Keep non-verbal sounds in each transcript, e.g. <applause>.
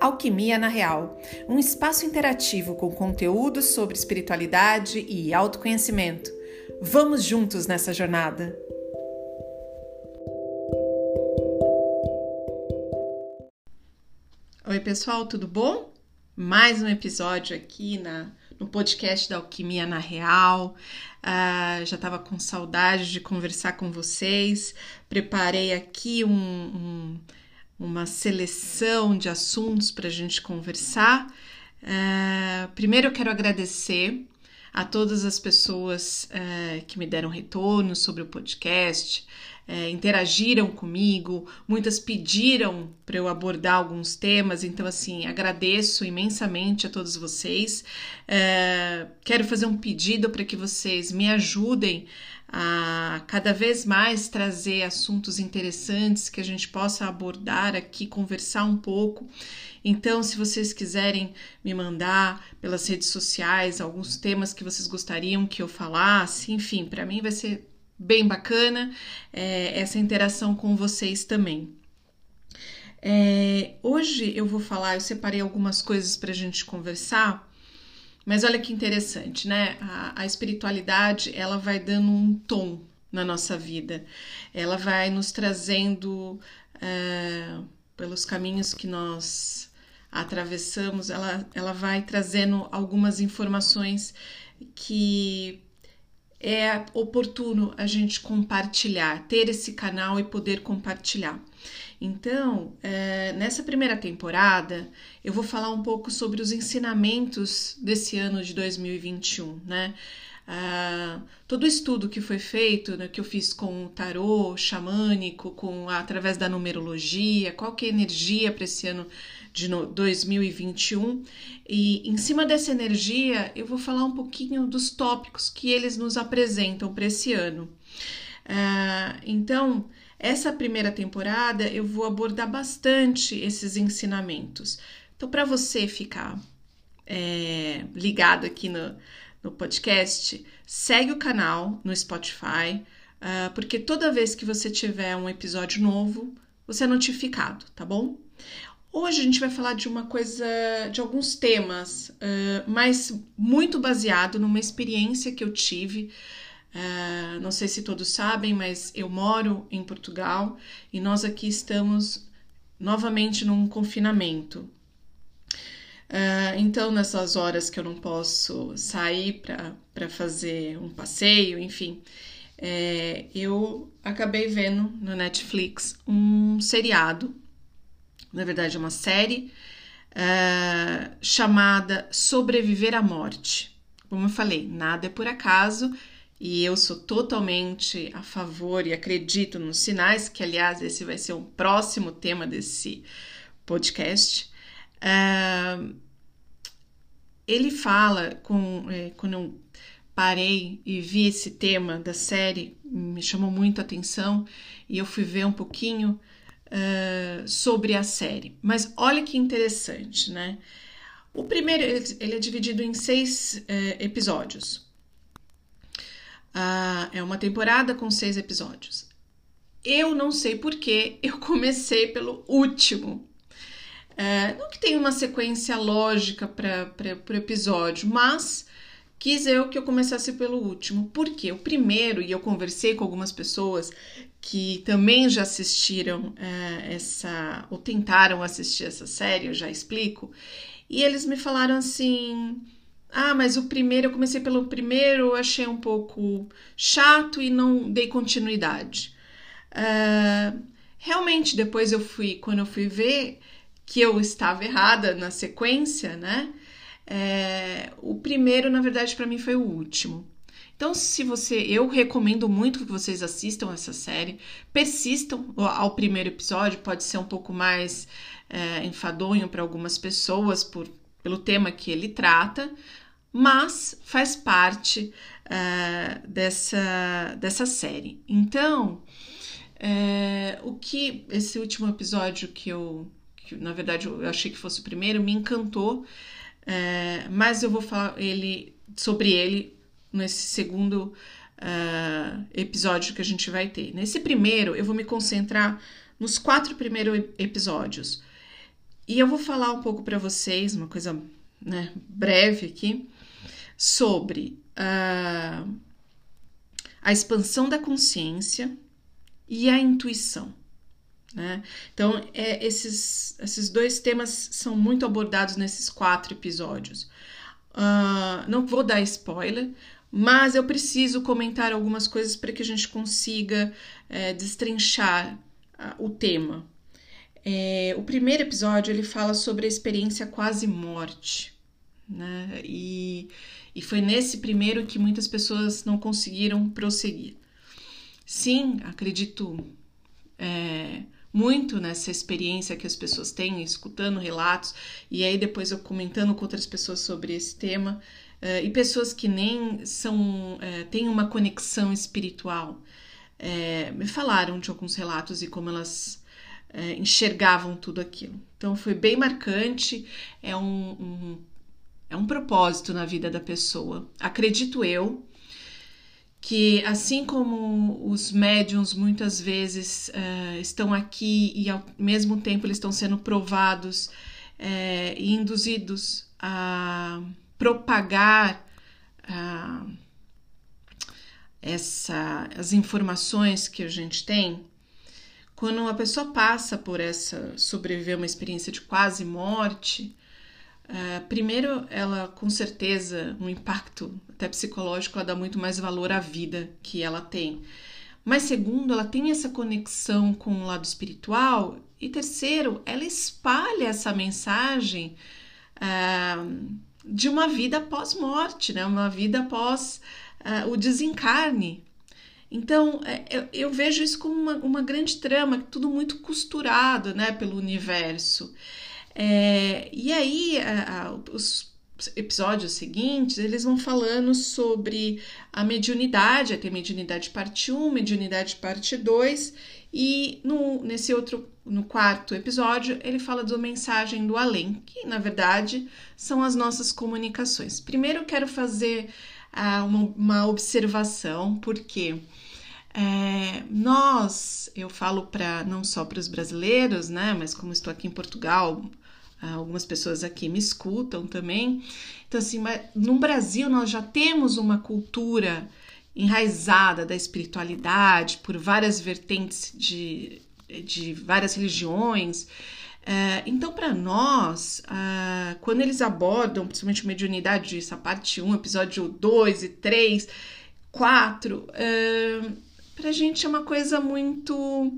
Alquimia na Real, um espaço interativo com conteúdos sobre espiritualidade e autoconhecimento. Vamos juntos nessa jornada! Oi, pessoal, tudo bom? Mais um episódio aqui na, no podcast da Alquimia na Real. Uh, já estava com saudade de conversar com vocês. Preparei aqui um, um uma seleção de assuntos para a gente conversar. Uh, primeiro, eu quero agradecer a todas as pessoas uh, que me deram retorno sobre o podcast, uh, interagiram comigo, muitas pediram para eu abordar alguns temas, então, assim, agradeço imensamente a todos vocês. quero fazer um pedido para que vocês me ajudem a cada vez mais trazer assuntos interessantes que a gente possa abordar aqui, conversar um pouco. Então, se vocês quiserem me mandar pelas redes sociais alguns temas que vocês gostariam que eu falasse, enfim, para mim vai ser bem bacana é, essa interação com vocês também. É, hoje eu vou falar, eu separei algumas coisas para a gente conversar mas olha que interessante, né? A, a espiritualidade ela vai dando um tom na nossa vida, ela vai nos trazendo uh, pelos caminhos que nós atravessamos, ela, ela vai trazendo algumas informações que é oportuno a gente compartilhar, ter esse canal e poder compartilhar. Então, é, nessa primeira temporada, eu vou falar um pouco sobre os ensinamentos desse ano de 2021, né? Uh, todo o estudo que foi feito, né, que eu fiz com o tarô xamânico, com através da numerologia, qual que é a energia para esse ano de 2021. E em cima dessa energia, eu vou falar um pouquinho dos tópicos que eles nos apresentam para esse ano. Uh, então, essa primeira temporada eu vou abordar bastante esses ensinamentos. Então, para você ficar é, ligado aqui no, no podcast, segue o canal no Spotify, uh, porque toda vez que você tiver um episódio novo, você é notificado, tá bom? Hoje a gente vai falar de uma coisa, de alguns temas, uh, mas muito baseado numa experiência que eu tive. Uh, não sei se todos sabem, mas eu moro em Portugal e nós aqui estamos novamente num confinamento. Uh, então, nessas horas que eu não posso sair para fazer um passeio, enfim, é, eu acabei vendo no Netflix um seriado na verdade, uma série uh, chamada Sobreviver à Morte. Como eu falei, nada é por acaso e eu sou totalmente a favor e acredito nos sinais, que aliás esse vai ser o próximo tema desse podcast. Uh, ele fala com é, quando eu parei e vi esse tema da série me chamou muito a atenção e eu fui ver um pouquinho uh, sobre a série. Mas olha que interessante, né? O primeiro ele é dividido em seis uh, episódios. Uh, é uma temporada com seis episódios. Eu não sei porque <laughs> eu comecei pelo último. Uh, não que tenha uma sequência lógica para o episódio, mas quis eu que eu começasse pelo último. Porque o primeiro, e eu conversei com algumas pessoas que também já assistiram uh, essa, ou tentaram assistir essa série, eu já explico, e eles me falaram assim. Ah, mas o primeiro, eu comecei pelo primeiro, achei um pouco chato e não dei continuidade. Uh, realmente, depois eu fui, quando eu fui ver que eu estava errada na sequência, né? É, o primeiro, na verdade, para mim foi o último. Então, se você, eu recomendo muito que vocês assistam essa série, persistam ao primeiro episódio, pode ser um pouco mais é, enfadonho para algumas pessoas por, pelo tema que ele trata, mas faz parte é, dessa, dessa série. Então, é, o que esse último episódio que eu, que, na verdade, eu achei que fosse o primeiro, me encantou é, mas eu vou falar ele, sobre ele nesse segundo episódio que a gente vai ter. Nesse primeiro, eu vou me concentrar nos quatro primeiros episódios. e eu vou falar um pouco para vocês, uma coisa né, breve aqui, sobre uh, a expansão da consciência e a intuição. Né? Então, é, esses, esses dois temas são muito abordados nesses quatro episódios. Uh, não vou dar spoiler, mas eu preciso comentar algumas coisas para que a gente consiga é, destrinchar uh, o tema. É, o primeiro episódio ele fala sobre a experiência quase morte, né? E, e foi nesse primeiro que muitas pessoas não conseguiram prosseguir. Sim, acredito é, muito nessa experiência que as pessoas têm, escutando relatos, e aí depois eu comentando com outras pessoas sobre esse tema, uh, e pessoas que nem são uh, têm uma conexão espiritual. Uh, me falaram de alguns relatos e como elas enxergavam tudo aquilo. Então foi bem marcante, é um, um, é um propósito na vida da pessoa. Acredito eu, que assim como os médiums muitas vezes uh, estão aqui e ao mesmo tempo eles estão sendo provados uh, e induzidos a propagar uh, essa, as informações que a gente tem, quando uma pessoa passa por essa, sobreviver uma experiência de quase morte, Uh, primeiro, ela com certeza, um impacto até psicológico, ela dá muito mais valor à vida que ela tem. Mas segundo, ela tem essa conexão com o lado espiritual. E terceiro, ela espalha essa mensagem uh, de uma vida pós-morte, né? uma vida após uh, o desencarne. Então, eu, eu, vejo isso como uma, uma grande trama, tudo muito costurado né, pelo universo. É, e aí, a, a, os episódios seguintes, eles vão falando sobre a mediunidade, tem mediunidade parte 1, mediunidade parte 2, e no, nesse outro, no quarto episódio, ele fala da mensagem do além, que na verdade são as nossas comunicações. Primeiro, quero fazer uh, uma, uma observação, porque é, nós, eu falo para não só para os brasileiros, né, mas como estou aqui em Portugal, algumas pessoas aqui me escutam também. Então, assim, no Brasil nós já temos uma cultura enraizada da espiritualidade por várias vertentes de, de várias religiões. Uh, então, para nós, uh, quando eles abordam, principalmente mediunidade, essa parte 1, episódio 2 e 3, 4, uh, para a gente é uma coisa muito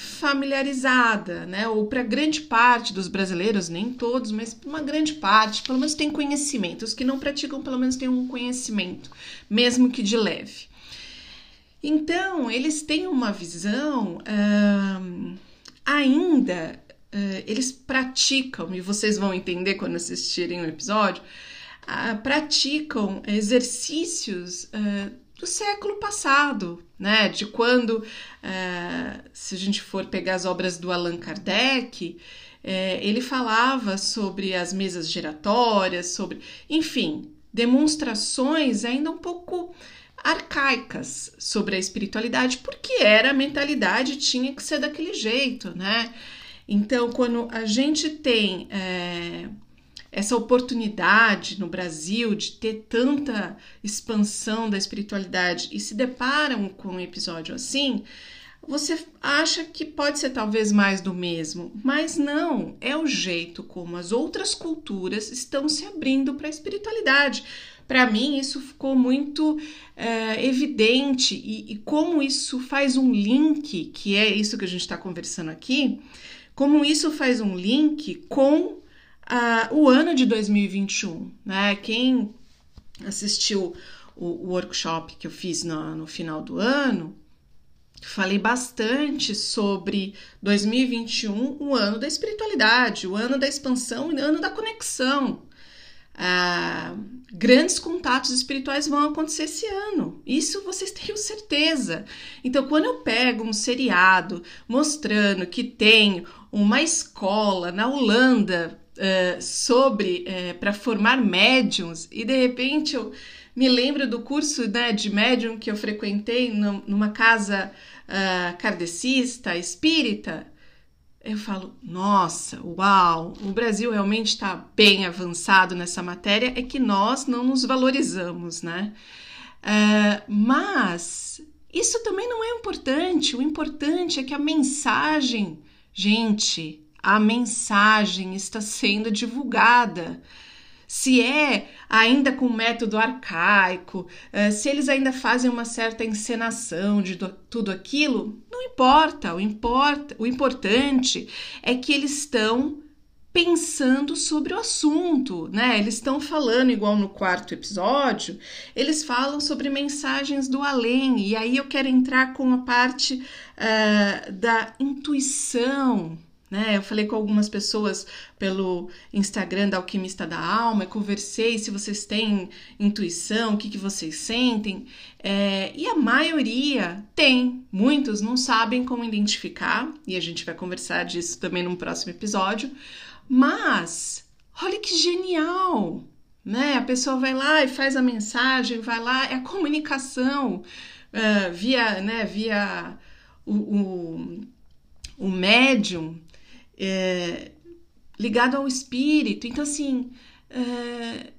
familiarizada, né? Ou para grande parte dos brasileiros, nem todos, mas uma grande parte, pelo menos tem conhecimento. Os que não praticam, pelo menos têm um conhecimento, mesmo que de leve. Então, eles têm uma visão uh, ainda. Uh, eles praticam, e vocês vão entender quando assistirem o episódio, uh, praticam exercícios do século passado, né? De quando, uh, se a gente for pegar as obras do Allan Kardec, uh, ele falava sobre as mesas giratórias, sobre, enfim, demonstrações ainda um pouco arcaicas sobre a espiritualidade, porque era a mentalidade, tinha que ser daquele jeito, né? Então, quando a gente tem é, essa oportunidade no Brasil de ter tanta expansão da espiritualidade e se deparam com um episódio assim, você acha que pode ser talvez mais do mesmo, mas não, é o jeito como as outras culturas estão se abrindo para a espiritualidade. Para mim, isso ficou muito é, evidente e, e como isso faz um link, que é isso que a gente está conversando aqui, como isso faz um link com uh, o ano de 2021, né? Quem assistiu o, o workshop que eu fiz no, no final do ano, falei bastante sobre 2021, o ano da espiritualidade, o ano da expansão e o ano da conexão. Ah, grandes contatos espirituais vão acontecer esse ano. Isso vocês tenham certeza. Então, quando eu pego um seriado mostrando que tem uma escola na Holanda uh, sobre uh, para formar médiums e de repente eu me lembro do curso né, de médium que eu frequentei no, numa casa uh, kardecista, espírita. eu falo, nossa, uau, o Brasil realmente está bem avançado nessa matéria, é que nós não nos valorizamos, né? Uh, mas isso também não é importante. O importante é que a mensagem, gente, a mensagem está sendo divulgada se é ainda com método arcaico, eh, se eles ainda fazem uma certa encenação de tudo aquilo, não importa. O, importa, o importante é que eles estão pensando sobre o assunto, né? Eles estão falando, igual no quarto episódio, eles falam sobre mensagens do além, e aí eu quero entrar com a parte uh, da intuição, né? Eu falei com algumas pessoas pelo Instagram da Alquimista da Alma, conversei se vocês têm intuição, o que, que vocês sentem, é, e a maioria tem, muitos não sabem como identificar, e a gente vai conversar disso também num próximo episódio, mas olha que genial! Né? A pessoa vai lá e faz a mensagem, vai lá, é a comunicação uh, via, né, via o, o, o médium é, ligado ao espírito. Então, assim, é,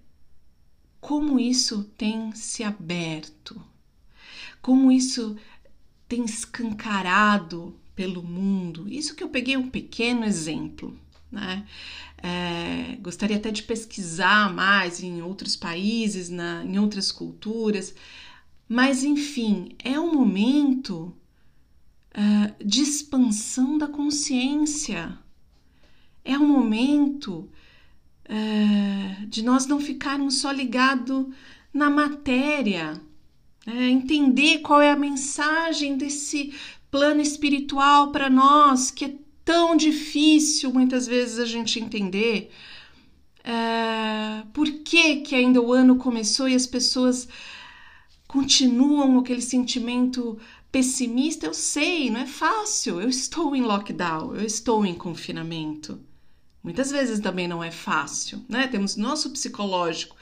como isso tem se aberto, como isso tem escancarado pelo mundo. Isso que eu peguei um pequeno exemplo. Né? É, gostaria até de pesquisar mais em outros países, na, em outras culturas, mas enfim, é um momento uh, de expansão da consciência é um momento é, de nós não ficarmos só ligados na matéria, é, entender qual é a mensagem desse plano espiritual para nós, que é tão difícil muitas vezes a gente entender. É, por que, que ainda o ano começou e as pessoas continuam com aquele sentimento pessimista? Eu sei, não é fácil. Eu estou em lockdown, eu estou em confinamento. Muitas vezes também não é fácil, né? Temos nosso psicológico.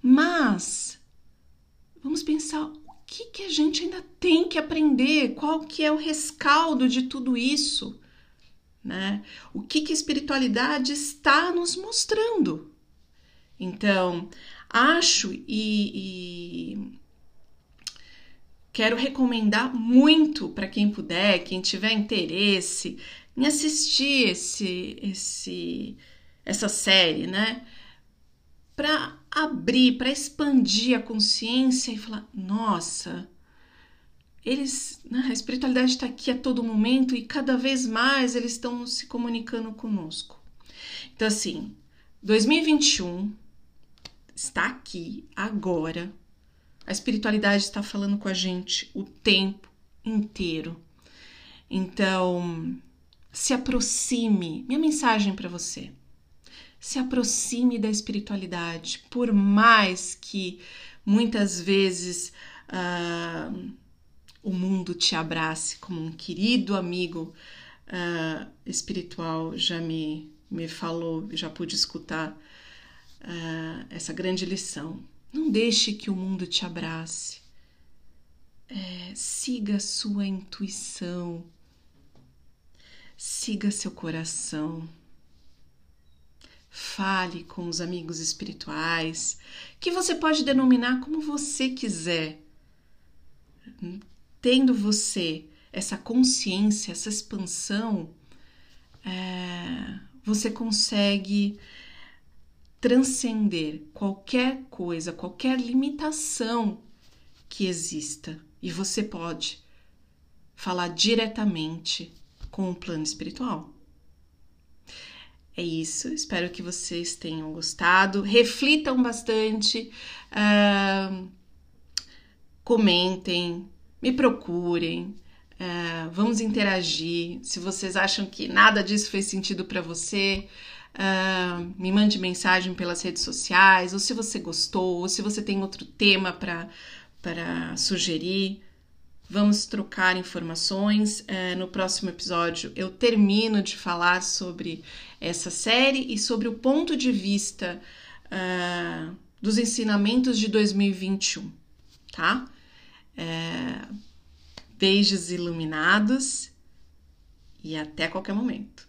Mas vamos pensar o que, que a gente ainda tem que aprender, qual que é o rescaldo de tudo isso, né? O que, que a espiritualidade está nos mostrando. Então, acho e, e quero recomendar muito para quem puder, quem tiver interesse, em assistir esse, esse, essa série, né? Para abrir, para expandir a consciência e falar: nossa, eles, né, a espiritualidade está aqui a todo momento e cada vez mais eles estão se comunicando conosco. Então, assim, 2021 está aqui agora. A espiritualidade está falando com a gente o tempo inteiro. Então, se aproxime. Minha mensagem para você. Se aproxime da espiritualidade, por mais que muitas vezes uh, o mundo te abrace como um querido amigo uh, espiritual já me, me falou, já pude escutar uh, essa grande lição. Não deixe que o mundo te abrace. É, siga a sua intuição Siga seu coração. Fale com os amigos espirituais, que você pode denominar como você quiser. Tendo você essa consciência, essa expansão, é, você consegue transcender qualquer coisa, qualquer limitação que exista. E você pode falar diretamente com o plano espiritual. É isso, espero que vocês tenham gostado. Reflitam bastante, uh, comentem, me procurem, uh, vamos interagir. Se vocês acham que nada disso fez sentido para você, uh, me mande mensagem pelas redes sociais, ou se você gostou, ou se você tem outro tema para sugerir. Vamos trocar informações. É, no próximo episódio, eu termino de falar sobre essa série e sobre o ponto de vista uh, dos ensinamentos de 2021, tá? É, beijos iluminados e até qualquer momento.